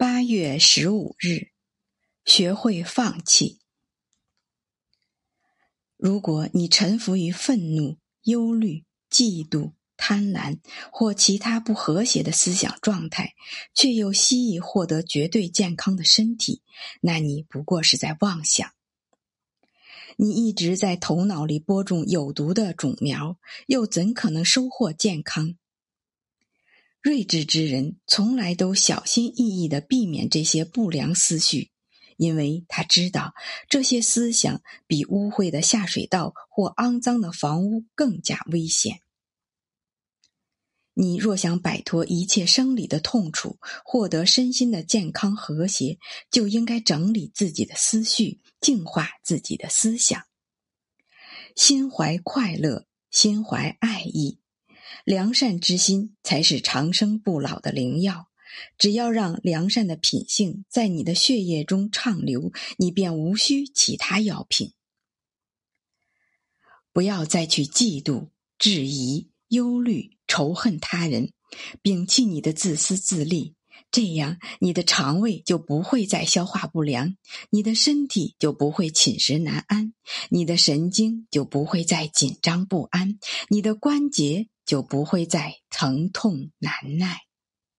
八月十五日，学会放弃。如果你臣服于愤怒、忧虑、嫉妒、贪婪或其他不和谐的思想状态，却又希冀获得绝对健康的身体，那你不过是在妄想。你一直在头脑里播种有毒的种苗，又怎可能收获健康？睿智之人从来都小心翼翼的避免这些不良思绪，因为他知道这些思想比污秽的下水道或肮脏的房屋更加危险。你若想摆脱一切生理的痛楚，获得身心的健康和谐，就应该整理自己的思绪，净化自己的思想，心怀快乐，心怀爱意。良善之心才是长生不老的灵药。只要让良善的品性在你的血液中畅流，你便无需其他药品。不要再去嫉妒、质疑、忧虑、仇恨他人，摒弃你的自私自利。这样，你的肠胃就不会再消化不良，你的身体就不会寝食难安，你的神经就不会再紧张不安，你的关节。就不会再疼痛难耐。